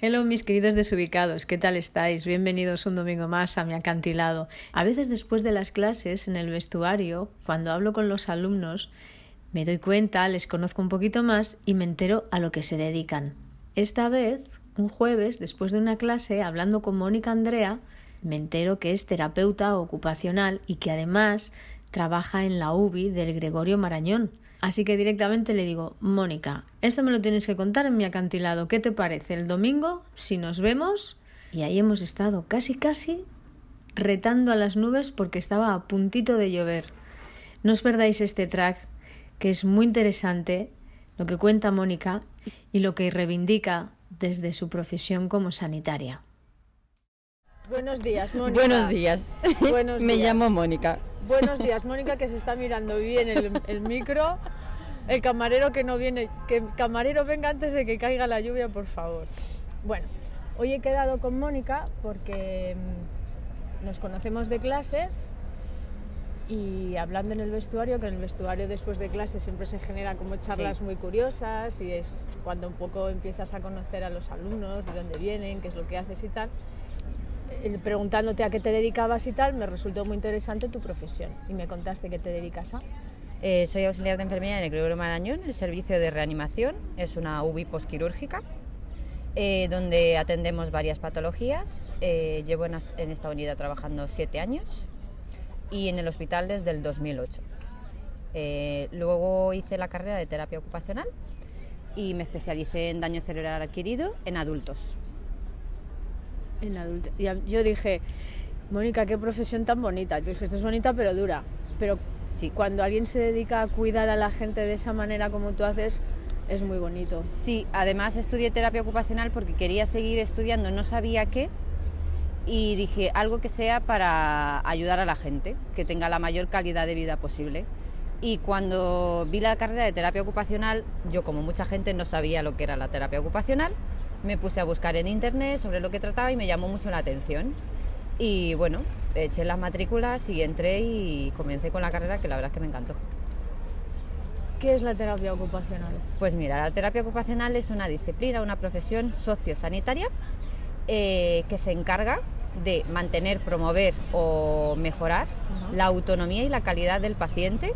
Hello mis queridos desubicados, ¿qué tal estáis? Bienvenidos un domingo más a mi acantilado. A veces después de las clases en el vestuario, cuando hablo con los alumnos, me doy cuenta, les conozco un poquito más y me entero a lo que se dedican. Esta vez, un jueves, después de una clase, hablando con Mónica Andrea, me entero que es terapeuta ocupacional y que además trabaja en la UBI del Gregorio Marañón. Así que directamente le digo, Mónica, esto me lo tienes que contar en mi acantilado. ¿Qué te parece? El domingo, si nos vemos. Y ahí hemos estado casi casi retando a las nubes porque estaba a puntito de llover. No os perdáis este track que es muy interesante lo que cuenta Mónica y lo que reivindica desde su profesión como sanitaria. Buenos días, Mónica. Buenos días. Buenos Me días. llamo Mónica. Buenos días, Mónica, que se está mirando bien el, el micro. El camarero que no viene, que el camarero venga antes de que caiga la lluvia, por favor. Bueno, hoy he quedado con Mónica porque mm, nos conocemos de clases y hablando en el vestuario, que en el vestuario después de clases siempre se genera como charlas Sí. muy curiosas y es cuando un poco empiezas a conocer a los alumnos, de dónde vienen, qué es lo que haces y tal. Eh, Preguntándote a qué te dedicabas y tal, me resultó muy interesante tu profesión y me contaste que te dedicas a. Eh, soy auxiliar de enfermería en el Gregorio Marañón, el servicio de reanimación. Es una UBI posquirúrgica eh, donde atendemos varias patologías. Eh, llevo en, en esta unidad trabajando siete años y en el hospital desde el 2008. Eh, luego hice la carrera de terapia ocupacional y me especialicé en daño cerebral adquirido en adultos. En adulto. Y yo dije, Mónica, qué profesión tan bonita. Yo dije, esto es bonita pero dura. Pero Sí. cuando alguien se dedica a cuidar a la gente de esa manera como tú haces, es muy bonito. Sí, además estudié terapia ocupacional porque quería seguir estudiando, no sabía qué, y dije algo que sea para ayudar a la gente, que tenga la mayor calidad de vida posible. Y cuando vi la carrera de terapia ocupacional, yo como mucha gente no sabía lo que era la terapia ocupacional, me puse a buscar en internet sobre lo que trataba y me llamó mucho la atención. Y bueno, eché las matrículas y entré y comencé con la carrera que la verdad es que me encantó. ¿Qué es la terapia ocupacional? Pues mira, la terapia ocupacional es una disciplina, una profesión sociosanitaria eh, que se encarga de mantener, promover o mejorar la autonomía y la calidad del paciente,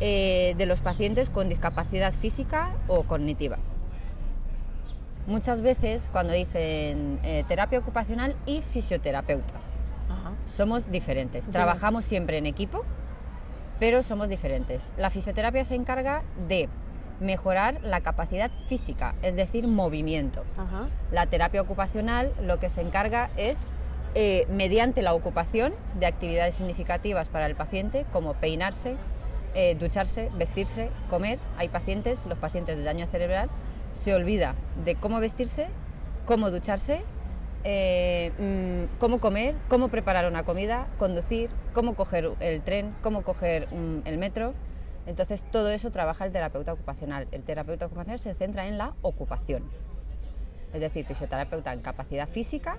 eh, de los pacientes con discapacidad física o cognitiva. Muchas veces cuando dicen eh, terapia ocupacional y fisioterapeuta, Ajá. somos diferentes. Trabajamos siempre en equipo, pero somos diferentes. La fisioterapia se encarga de mejorar la capacidad física, es decir, movimiento. Ajá. La terapia ocupacional lo que se encarga es, eh, mediante la ocupación de actividades significativas para el paciente, como peinarse, eh, ducharse, vestirse, comer. Hay pacientes, los pacientes de daño cerebral, se olvida de cómo vestirse, cómo ducharse, eh, mm, cómo comer, cómo preparar una comida, conducir, cómo coger el tren, cómo coger mm, el metro. Entonces todo eso trabaja el terapeuta ocupacional. El terapeuta ocupacional se centra en la ocupación. Es decir, fisioterapeuta en capacidad física,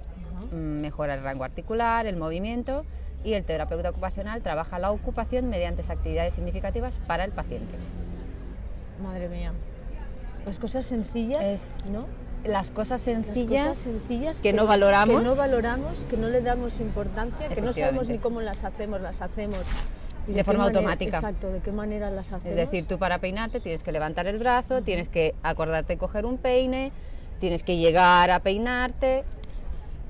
mm, mejora el rango articular, el movimiento y el terapeuta ocupacional trabaja la ocupación mediante actividades significativas para el paciente. Madre mía. Las cosas sencillas, Es- ¿no? Las cosas Las sencillas, cosas sencillas que no valoramos. que no valoramos, que no le damos importancia, que no sabemos ni cómo las hacemos, las hacemos. y De forma manera- automática. Exacto, de qué manera las hacemos. Es decir, tú para peinarte tienes que levantar el brazo, tienes que acordarte de coger un peine, tienes que llegar a peinarte.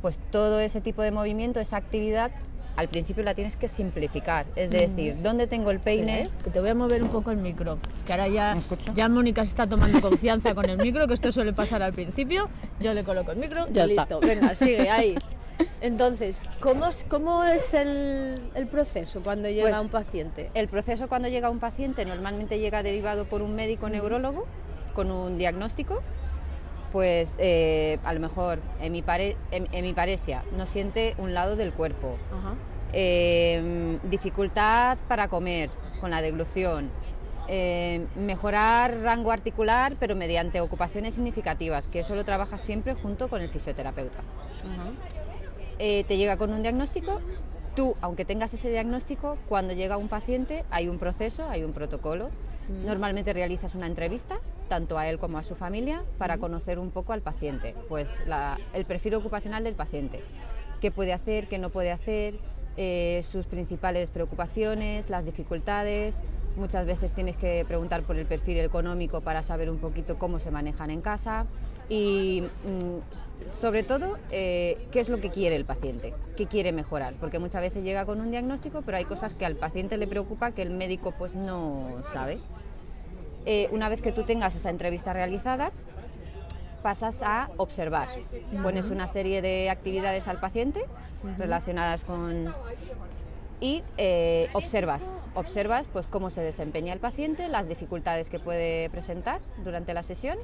Pues todo ese tipo de movimiento, esa actividad, al principio la tienes que simplificar. Es decir, ¿dónde tengo el peine? Te voy a mover un poco el micro, que ahora ya, ya Mónica se está tomando confianza con el micro, que esto suele pasar al principio. Yo le coloco el micro Ya y está. listo. Venga, sigue ahí. Entonces, ¿cómo es, cómo es el, el proceso cuando llega Pues, un paciente? El proceso cuando llega un paciente normalmente llega derivado por un médico neurólogo con un diagnóstico. Pues eh, a lo mejor hemiparesia, no siente un lado del cuerpo, eh, dificultad para comer con la deglución, eh, mejorar rango articular pero mediante ocupaciones significativas, que eso lo trabajas siempre junto con el fisioterapeuta. te llega con un diagnóstico, tú, aunque tengas ese diagnóstico, cuando llega un paciente hay un proceso, hay un protocolo Normalmente realizas una entrevista, tanto a él como a su familia, para conocer un poco al paciente, pues el perfil ocupacional del paciente, qué puede hacer, qué no puede hacer, eh, sus principales preocupaciones, las dificultades. Muchas veces tienes que preguntar por el perfil económico para saber un poquito cómo se manejan en casa y mm, sobre todo eh, qué es lo que quiere el paciente, qué quiere mejorar, porque muchas veces llega con un diagnóstico, pero hay cosas que al paciente le preocupa que el médico pues no sabe. Eh, una vez que tú tengas esa entrevista realizada, pasas a observar. Pones una serie de actividades al paciente relacionadas con y eh, observas, observas pues cómo se desempeña el paciente, las dificultades que puede presentar durante la sesión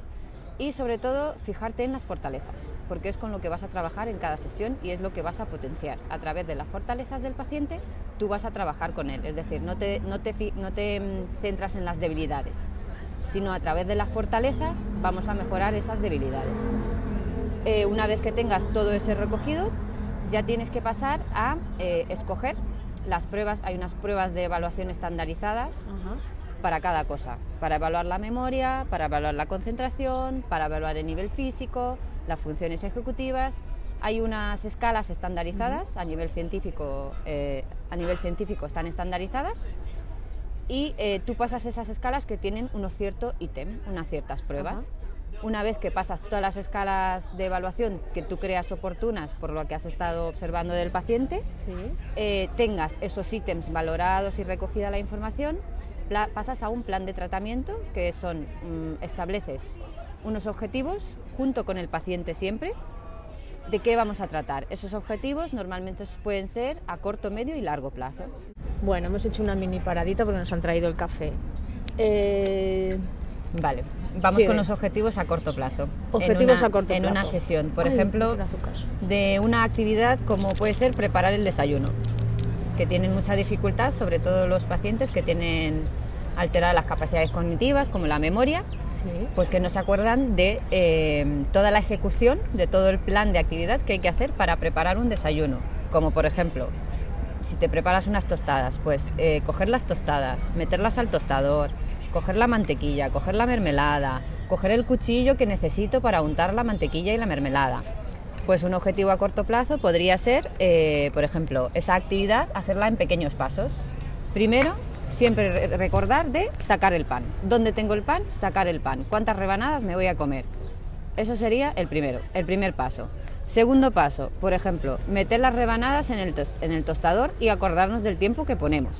y sobre todo fijarte en las fortalezas, porque es con lo que vas a trabajar en cada sesión y es lo que vas a potenciar. A través de las fortalezas del paciente tú vas a trabajar con él, es decir, no te, no te, no te mm, centras en las debilidades, sino a través de las fortalezas vamos a mejorar esas debilidades. Eh, una vez que tengas todo ese recogido, ya tienes que pasar a eh, escoger las pruebas, hay unas pruebas de evaluación estandarizadas para cada cosa, para evaluar la memoria, para evaluar la concentración, para evaluar el nivel físico, las funciones ejecutivas. Hay unas escalas estandarizadas a nivel científico, eh, a nivel científico están estandarizadas y eh, tú pasas esas escalas que tienen un cierto ítem, unas ciertas pruebas. Una vez que pasas todas las escalas de evaluación que tú creas oportunas por lo que has estado observando del paciente, eh, tengas esos ítems valorados y recogida la información, pasas a un plan de tratamiento que son, mm, estableces unos objetivos junto con el paciente siempre, de qué vamos a tratar. Esos objetivos normalmente pueden ser a corto, medio y largo plazo. Bueno, hemos hecho una mini paradita porque nos han traído el café. Eh, vale, vamos con los objetivos a corto plazo. Objetivos a corto plazo. En una sesión, por ejemplo, de una actividad como puede ser preparar el desayuno, que tienen mucha dificultad, sobre todo los pacientes que tienen alteradas las capacidades cognitivas, como la memoria, pues que no se acuerdan de eh, toda la ejecución, de todo el plan de actividad que hay que hacer para preparar un desayuno. Como por ejemplo, si te preparas unas tostadas, pues eh, coger las tostadas, meterlas al tostador, coger la mantequilla, coger la mermelada, coger el cuchillo que necesito para untar la mantequilla y la mermelada. Pues un objetivo a corto plazo podría ser, eh, por ejemplo, esa actividad, hacerla en pequeños pasos. Primero, siempre recordar de sacar el pan. ¿Dónde tengo el pan? Sacar el pan. ¿Cuántas rebanadas me voy a comer? Eso sería el primero, el primer paso. Segundo paso, por ejemplo, meter las rebanadas en el, en el tostador y acordarnos del tiempo que ponemos.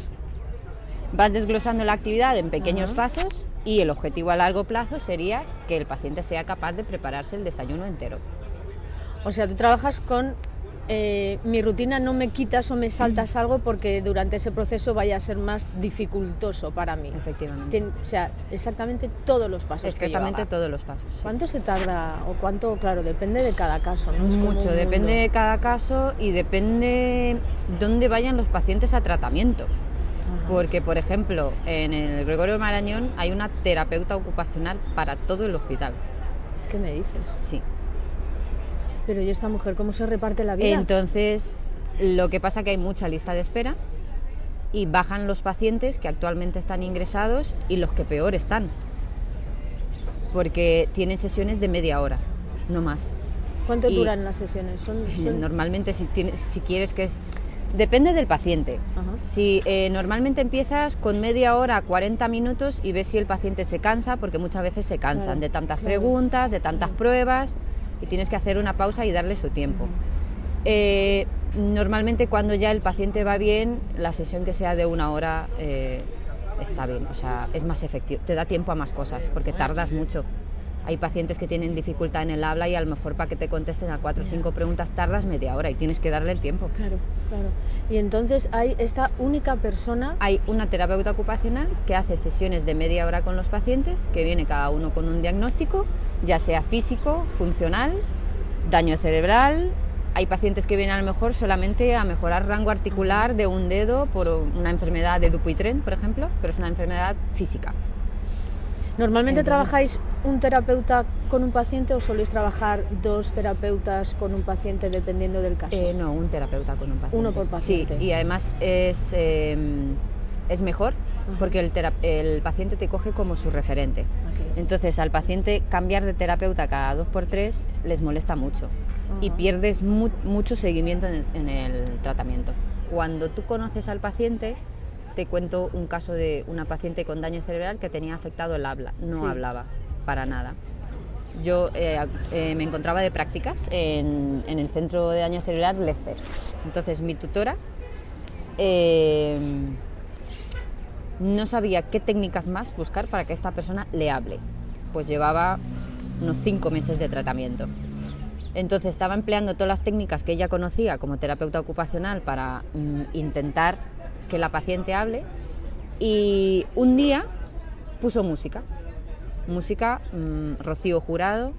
Vas desglosando la actividad en pequeños pasos y el objetivo a largo plazo sería que el paciente sea capaz de prepararse el desayuno entero. O sea, tú trabajas con eh, mi rutina no me quitas o me saltas algo porque durante ese proceso vaya a ser más dificultoso para mí. Efectivamente. o sea, exactamente todos los pasos. Exactamente todos los pasos. ¿Cuánto se tarda o cuánto? Claro, depende de cada caso, ¿no? Mucho, depende de cada caso y depende dónde vayan los pacientes a tratamiento. Porque, por ejemplo, en el Gregorio Marañón hay una terapeuta ocupacional para todo el hospital. ¿Qué me dices? Sí. Pero ¿y esta mujer cómo se reparte la vida? Entonces, lo que pasa es que hay mucha lista de espera y bajan los pacientes que actualmente están ingresados y los que peor están. Porque tienen sesiones de media hora, no más. ¿Cuánto duran las sesiones? Normalmente, si, tienes, si quieres que es... Depende del paciente. Si eh, normalmente empiezas con media hora, 40 minutos y ves si el paciente se cansa, porque muchas veces se cansan de tantas preguntas, de tantas pruebas y tienes que hacer una pausa y darle su tiempo. Eh, normalmente cuando ya el paciente va bien, la sesión que sea de una hora eh, está bien, o sea, es más efectivo, te da tiempo a más cosas, porque tardas mucho. Hay pacientes que tienen dificultad en el habla y a lo mejor para que te contesten a cuatro o cinco preguntas tardas media hora y tienes que darle el tiempo. Claro, claro. Y entonces hay esta única persona. Hay una terapeuta ocupacional que hace sesiones de media hora con los pacientes, que viene cada uno con un diagnóstico, ya sea físico, funcional, daño cerebral. Hay pacientes que vienen a lo mejor solamente a mejorar rango articular de un dedo por una enfermedad de Dupuytren, por ejemplo, pero es una enfermedad física. ¿Normalmente trabajáis un terapeuta con un paciente o soléis trabajar dos terapeutas con un paciente dependiendo del caso? Eh, no, un terapeuta con un paciente. Uno por paciente. Sí, y además es, eh, es mejor porque el, el, paciente te coge como su referente. Entonces al paciente cambiar de terapeuta cada dos por tres les molesta mucho y pierdes mucho seguimiento en el, en el tratamiento. Cuando tú conoces al paciente, te cuento un caso de una paciente con daño cerebral que tenía afectado el habla, no hablaba para nada. Yo eh, eh, me encontraba de prácticas en, el centro de daño cerebral Lecer. Entonces mi tutora eh, no sabía qué técnicas más buscar para que esta persona le hable. Pues llevaba unos cinco meses de tratamiento. Entonces estaba empleando todas las técnicas que ella conocía como terapeuta ocupacional para mm, intentar que la paciente hable y un día puso música, música mm, Rocío Jurado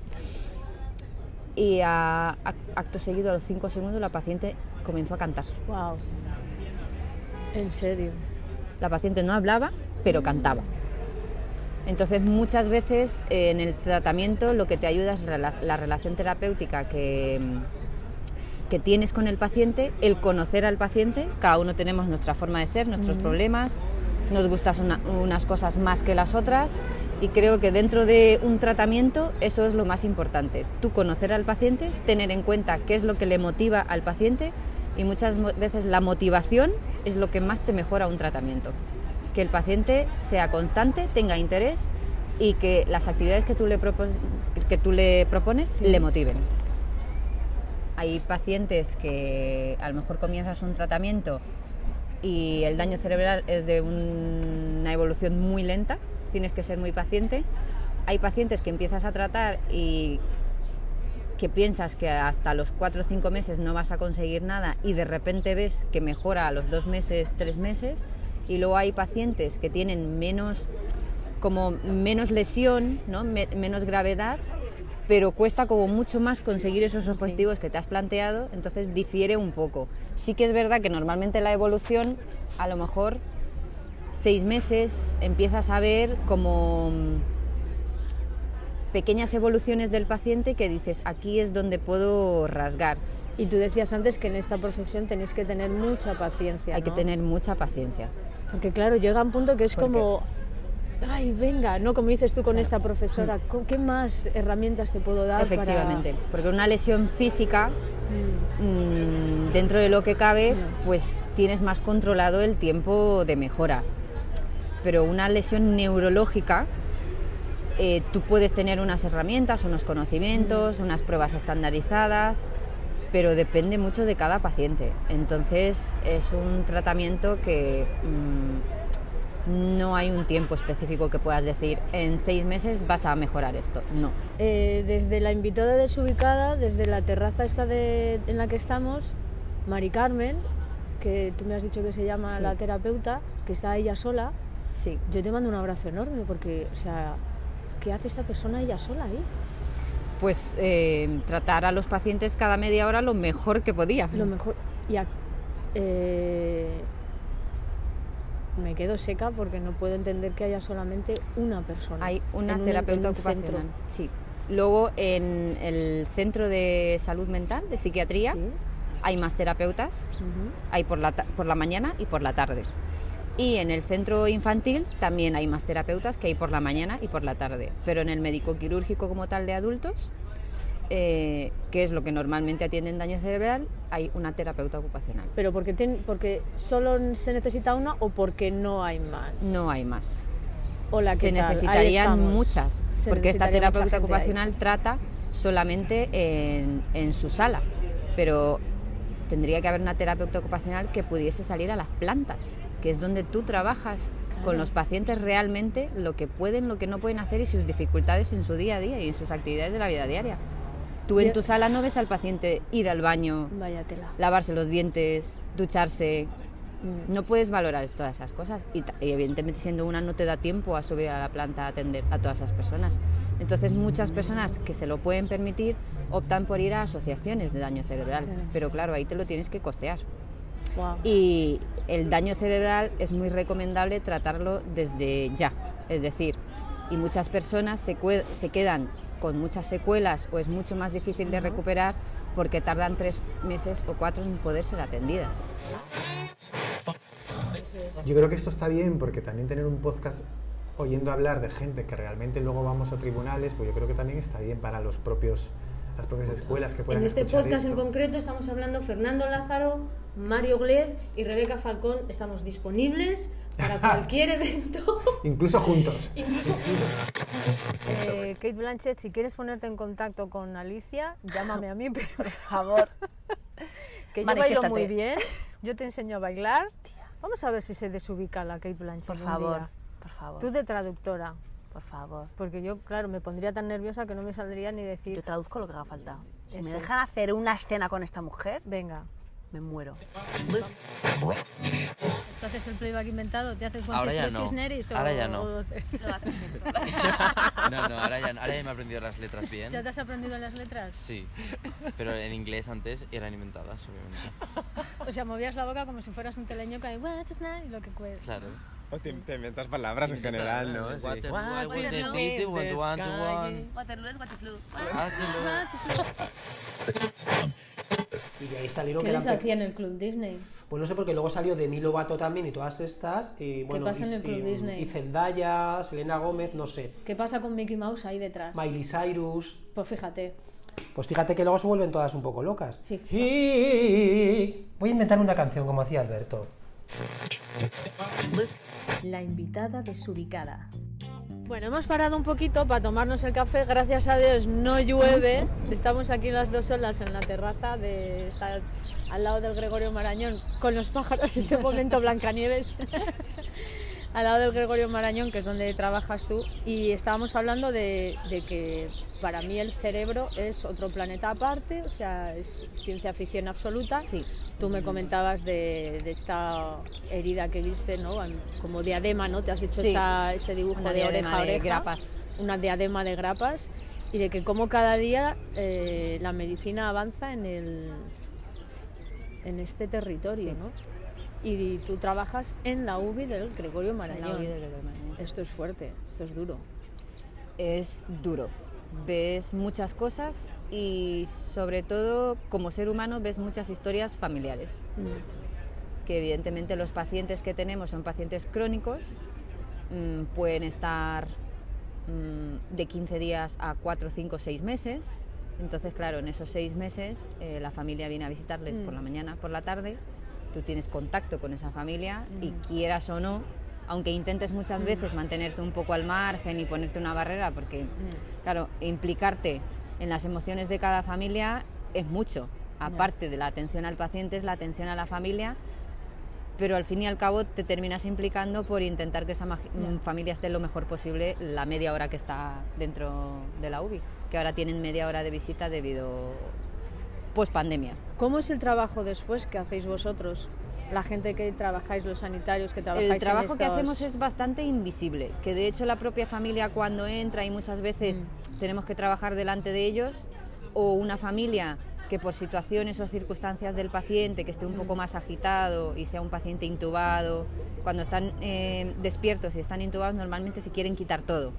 y a, acto seguido a los cinco segundos la paciente comenzó a cantar. Wow. ¿En serio? La paciente no hablaba, pero cantaba. Entonces muchas veces eh, en el tratamiento lo que te ayuda es la relación terapéutica que que tienes con el paciente, el conocer al paciente, cada uno tenemos nuestra forma de ser, nuestros problemas, nos gustan unas cosas más que las otras y creo que dentro de un tratamiento eso es lo más importante, tú conocer al paciente, tener en cuenta qué es lo que le motiva al paciente y muchas veces la motivación es lo que más te mejora un tratamiento, que el paciente sea constante, tenga interés y que las actividades que tú le, que tú le propones le motiven. Hay pacientes que a lo mejor comienzas un tratamiento y el daño cerebral es de una evolución muy lenta, tienes que ser muy paciente. Hay pacientes que empiezas a tratar y que piensas que hasta los cuatro o cinco meses no vas a conseguir nada y de repente ves que mejora a los dos meses, tres meses. Y luego hay pacientes que tienen menos, como menos lesión, ¿no? menos gravedad pero cuesta como mucho más conseguir esos objetivos que te has planteado, entonces difiere un poco. Sí que es verdad que normalmente la evolución, a lo mejor seis meses, empiezas a ver como mm, pequeñas evoluciones del paciente que dices, aquí es donde puedo rasgar. Y tú decías antes que en esta profesión tenéis que tener mucha paciencia. Hay que tener mucha paciencia. Porque claro, llega un punto que es como ay, venga, ¿no? Como dices tú con esta profesora, ¿qué más herramientas te puedo dar? Efectivamente, porque una lesión física, mm. Mm, dentro de lo que cabe, pues tienes más controlado el tiempo de mejora. Pero una lesión neurológica, eh, tú puedes tener unas herramientas, unos conocimientos, mm. unas pruebas estandarizadas, pero depende mucho de cada paciente. Entonces es un tratamiento que no hay un tiempo específico que puedas decir en seis meses vas a mejorar esto. No. Eh, desde la invitada desubicada, desde la terraza esta de, en la que estamos, Mari Carmen, que tú me has dicho que se llama la terapeuta, que está ella sola. Sí. Yo te mando un abrazo enorme porque, o sea, ¿qué hace esta persona ella sola ahí? Pues eh, tratar a los pacientes cada media hora lo mejor que podía. Lo mejor. Y eh, me quedo seca porque no puedo entender que haya solamente una persona. Hay una terapeuta ocupacional. Sí. Luego en el centro de salud mental, de psiquiatría, hay más terapeutas. Hay por la, por la mañana y por la tarde. Y en el centro infantil también hay más terapeutas que hay por la mañana y por la tarde. Pero en el médico quirúrgico como tal de adultos eh, que es lo que normalmente atiende en daño cerebral, hay una terapeuta ocupacional. ¿Pero porque, porque solo se necesita una o porque no hay más? No hay más. Hola, se necesitarían muchas, porque esta terapeuta ocupacional trata solamente en, en su sala, pero tendría que haber una terapeuta ocupacional que pudiese salir a las plantas, que es donde tú trabajas con los pacientes realmente lo que pueden, lo que no pueden hacer y sus dificultades en su día a día y en sus actividades de la vida diaria. Tú en tu sala no ves al paciente ir al baño, lavarse los dientes, ducharse. Mm. No puedes valorar todas esas cosas. Y, evidentemente siendo una no te da tiempo a subir a la planta a atender a todas esas personas. Entonces muchas personas que se lo pueden permitir optan por ir a asociaciones de daño cerebral. Claro. Pero claro, ahí te lo tienes que costear. Guau. Y el daño cerebral es muy recomendable tratarlo desde ya. Es decir, y muchas personas se, se quedan con muchas secuelas o es mucho más difícil de recuperar porque tardan tres meses o cuatro en poder ser atendidas. Yo creo que esto está bien porque también tener un podcast oyendo hablar de gente que realmente luego vamos a tribunales, pues yo creo que también está bien para los propios las propias escuelas que puedan En este podcast en esto. concreto estamos hablando Fernando Lázaro, Mario Glez y Rebeca Falcón. Estamos disponibles para cualquier evento. Incluso juntos. Incluso Eh, Kate Blanchett, si quieres ponerte en contacto con Alicia, llámame a mí, por favor. que yo bailo muy bien, yo te enseño a bailar. Vamos a ver si se desubica la Kate Blanchett Por favor, día. por favor, Tú de traductora, por favor. porque yo, claro, me pondría tan nerviosa que no me saldría ni decir, Yo traduzco lo que haga falta. Si me dejan es. hacer una escena con esta mujer, venga. me muero. Entonces el playback inventado, ¿te haces Ahora ya no. Ahora ya no. No, no, ahora ya, ahora ya me he aprendido las letras bien. ¿Ya te has aprendido las letras? Sí, pero en inglés antes eran inventadas, obviamente. O sea, movías la boca como si fueras un teleño que "What's that?" y lo que puedes. Claro. O te, te inventas palabras en general, ¿no? Sí. Water, What what, is the one to one to one. Waterloo es Waterloo. Y de ahí salieron ¿Qué les hacía en el Club Disney? Pues no sé, porque luego salió Demi Lovato también y todas estas. Y, bueno, pasa y, en el Club y- Disney? y Zendaya, Selena Gómez, no sé. ¿Qué pasa con Mickey Mouse ahí detrás? Miley Cyrus. Pues fíjate. Pues fíjate que luego se vuelven todas un poco locas. Y- Voy a inventar una canción como hacía Alberto. La invitada desubicada. Bueno, hemos parado un poquito para tomarnos el café. Gracias a Dios no llueve. Estamos aquí las dos solas en la terraza de está al lado del Gregorio Marañón con los pájaros. En este momento Blancanieves. Al lado del Gregorio Marañón, que es donde trabajas tú. Y estábamos hablando de, de que para mí el cerebro es otro planeta aparte, o sea, es ciencia ficción absoluta. Sí. Tú me comentabas de, de esta herida que viste, ¿no? Como diadema, ¿no? Te has hecho Sí. esa- ese dibujo Una de oreja a de oreja. grapas. Una diadema de grapas. Y de que como cada día eh, la medicina avanza en, el, en este territorio, Sí. ¿no? Y tú trabajas en la UBI del Gregorio la Marañón. UBI del Gregorio Marañón. Esto es fuerte, esto es duro. es duro. Ves muchas cosas y sobre todo como ser humano ves muchas historias familiares. Que evidentemente los pacientes que tenemos son pacientes crónicos, mm, pueden estar mm, de 15 días a 4, 5, 6 meses. Entonces, claro, en esos 6 meses eh, la familia viene a visitarles por la mañana, por la tarde. Tú tienes contacto con esa familia y quieras o no, aunque intentes muchas veces mantenerte un poco al margen y ponerte una barrera, porque, claro, implicarte en las emociones de cada familia es mucho. Aparte de la atención al paciente, es la atención a la familia pero al fin y al cabo te terminas implicando por intentar que esa mm, familia esté lo mejor posible la media hora que está dentro de la UBI, que ahora tienen media hora de visita debido pues pandemia. ¿Cómo es el trabajo después que hacéis vosotros? La gente que trabajáis, los sanitarios que trabajáis El en trabajo que estos- hacemos es bastante invisible, que de hecho la propia familia cuando entra y muchas veces Mm. tenemos que trabajar delante de ellos, o una familia que por situaciones o circunstancias del paciente que esté un Mm. poco más agitado y sea un paciente intubado, cuando están eh, despiertos y están intubados normalmente se quieren quitar todo.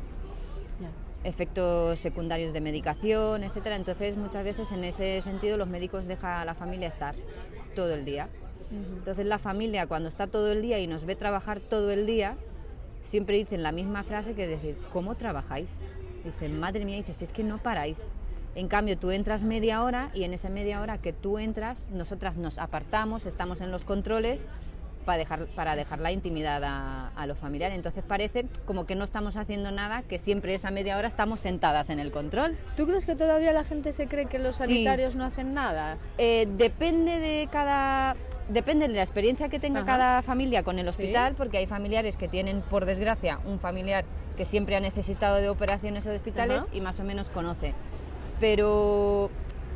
Efectos secundarios de medicación, etcétera. Entonces, muchas veces en ese sentido los médicos dejan a la familia estar todo el día. Entonces, la familia cuando está todo el día y nos ve trabajar todo el día, siempre dicen la misma frase que decir, ¿cómo trabajáis? Dicen, madre mía, dices, es que no paráis. En cambio, tú entras media hora y en esa media hora que tú entras, nosotras nos apartamos, estamos en los controles para dejar, para dejar la intimidad a, a los familiares. Entonces parece como que no estamos haciendo nada, que siempre esa media hora estamos sentadas en el control. ¿Tú crees que todavía la gente se cree que los Sí. sanitarios no hacen nada? Eh, depende de cada... depende de la experiencia que tenga Ajá. cada familia con el Sí. hospital, porque hay familiares que tienen, por desgracia, un familiar que siempre ha necesitado de operaciones o de hospitales Ajá. y más o menos conoce. Pero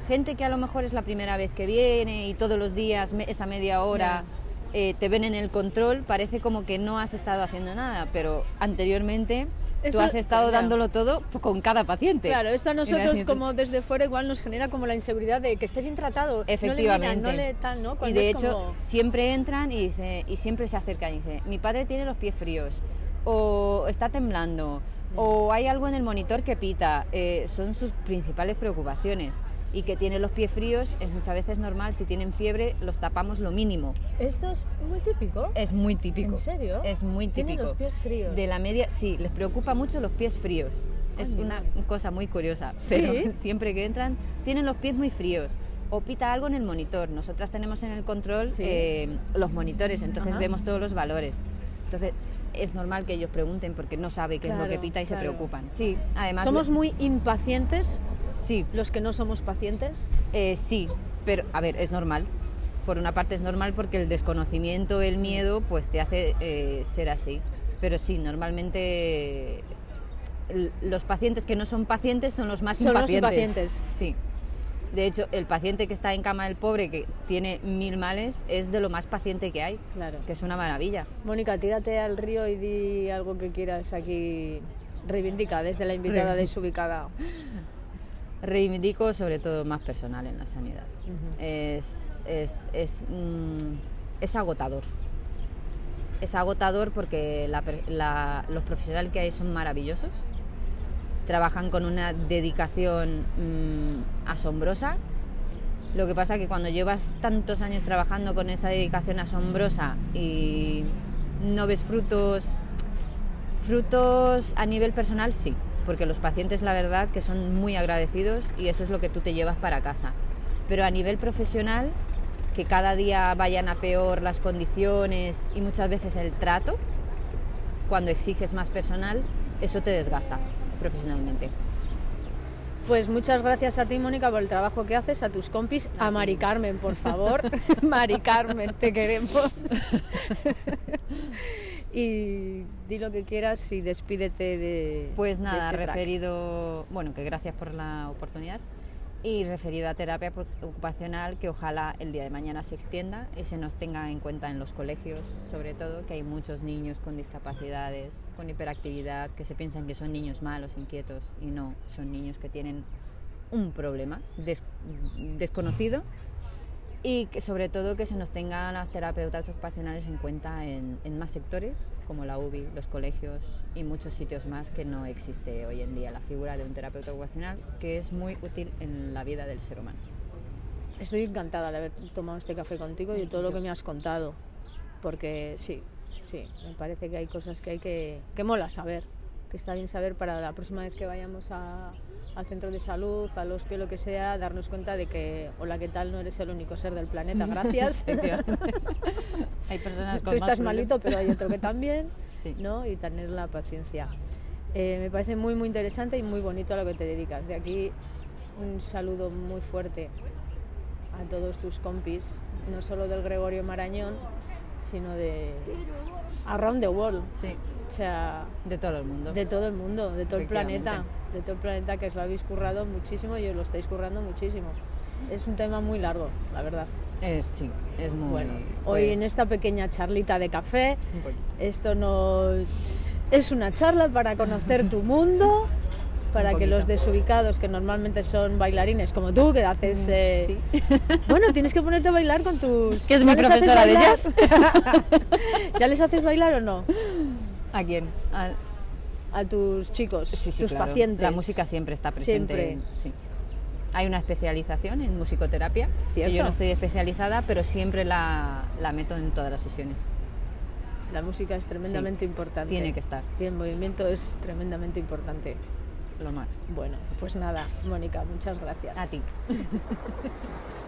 gente que a lo mejor es la primera vez que viene y todos los días, esa media hora, eh, te ven en el control, parece como que no has estado haciendo nada, pero anteriormente Eso- tú has estado dándolo todo con cada paciente. Claro, esto a nosotros como desde fuera igual nos genera como la inseguridad de que esté bien tratado. Efectivamente. No le, miran, no le tal, ¿no? y de hecho, como- siempre entran y, dice, y siempre se acercan y dice, mi padre tiene los pies fríos, o está temblando, o hay algo en el monitor que pita. Eh, son sus principales preocupaciones. Y que tiene los pies fríos es muchas veces normal, si tienen fiebre los tapamos lo mínimo. Esto es muy típico. Es muy típico. ¿En serio? Es muy típico. Tienen los pies fríos. De la media, sí, les preocupa mucho los pies fríos. Es una cosa muy curiosa, ¿Sí? pero siempre que entran tienen los pies muy fríos. O pita algo en el monitor. Nosotras tenemos en el control Sí. eh, los monitores, entonces Ajá. vemos todos los valores. Entonces es normal que ellos pregunten porque no sabe qué es lo que pita y se preocupan. Sí, además Somos muy impacientes, sí, los que no somos pacientes. eh, sí, pero a ver, es normal. Por una parte es normal porque el desconocimiento, el miedo, pues te hace eh, ser así. Pero sí, normalmente los pacientes que no son pacientes son los más Son los impacientes. impacientes. Sí. De hecho, el paciente que está en cama del pobre, que tiene mil males, es de lo más paciente que hay. Claro. Que es una maravilla. Mónica, tírate al río y di algo que quieras aquí. Reivindica desde la invitada desubicada. Reivindico sobre todo más personal en la sanidad. Es, es, es, mm, es agotador. Es agotador porque la per- la- los profesionales que hay son maravillosos, trabajan con una dedicación mm, asombrosa. Lo que pasa que cuando llevas tantos años trabajando con esa dedicación asombrosa y no ves frutos, frutos a nivel personal sí, porque los pacientes la verdad que son muy agradecidos y eso es lo que tú te llevas para casa. Pero a nivel profesional, que cada día vayan a peor las condiciones y muchas veces el trato, cuando exiges más personal, eso te desgasta profesionalmente. Pues muchas gracias a ti, Mónica, por el trabajo que haces, a tus compis, a Mari Carmen, por favor. Mari Carmen, te queremos. y di lo que quieras y despídete de. Pues de nada, este track. referido, bueno, que gracias por la oportunidad y referido a terapia ocupacional, que ojalá el día de mañana se extienda y se nos tenga en cuenta en los colegios, sobre todo, que hay muchos niños con discapacidades, con hiperactividad, que se piensan que son niños malos, inquietos, y no, son niños que tienen un problema des- desconocido y que sobre todo que se nos tengan las terapeutas ocupacionales en cuenta en, en más sectores como la UBI, los colegios y muchos sitios más que no existe hoy en día la figura de un terapeuta ocupacional que es muy útil en la vida del ser humano. Estoy encantada de haber tomado este café contigo y de todo lo que me has contado. Porque sí, sí, me parece que hay cosas que hay que. que mola saber. Que está bien saber para la próxima vez que vayamos a- al centro de salud, al hospital, lo que sea, darnos cuenta de que, hola, ¿qué tal? No eres el único ser del planeta, gracias. Hay personas Tú con estás malito, pero hay otro que también, Sí. ¿no? Y tener la paciencia. Eh, me parece muy, muy interesante y muy bonito a lo que te dedicas. De aquí un saludo muy fuerte a todos tus compis, no solo del Gregorio Marañón, sino de Around the World. Sí, O sea, de todo el mundo. de todo el mundo, de todo el planeta, de todo el planeta que os lo habéis currado muchísimo y os lo estáis currando muchísimo. Es un tema muy largo, la verdad. Es, sí, es muy... Bueno, hoy pues, en este esta pequeña charlita de café, esto no es una charla para conocer tu mundo, para que los desubicados, que normalmente son bailarines como tú, que haces... eh, Sí. Bueno, tienes que ponerte a bailar con tus... Que es ¿Ya mi profesora de jazz. ¿Ya les haces bailar o no? ¿A quién? A- A tus chicos, Sí, sí, tus claro. pacientes. La música siempre está presente. Siempre. sí. Hay una especialización en musicoterapia. que Cierto. yo no estoy especializada, pero siempre la, la meto en todas las sesiones. La música es tremendamente importante. Tiene que estar, Y el movimiento es tremendamente importante. lo más. Bueno, pues nada, Mónica, muchas gracias. A ti.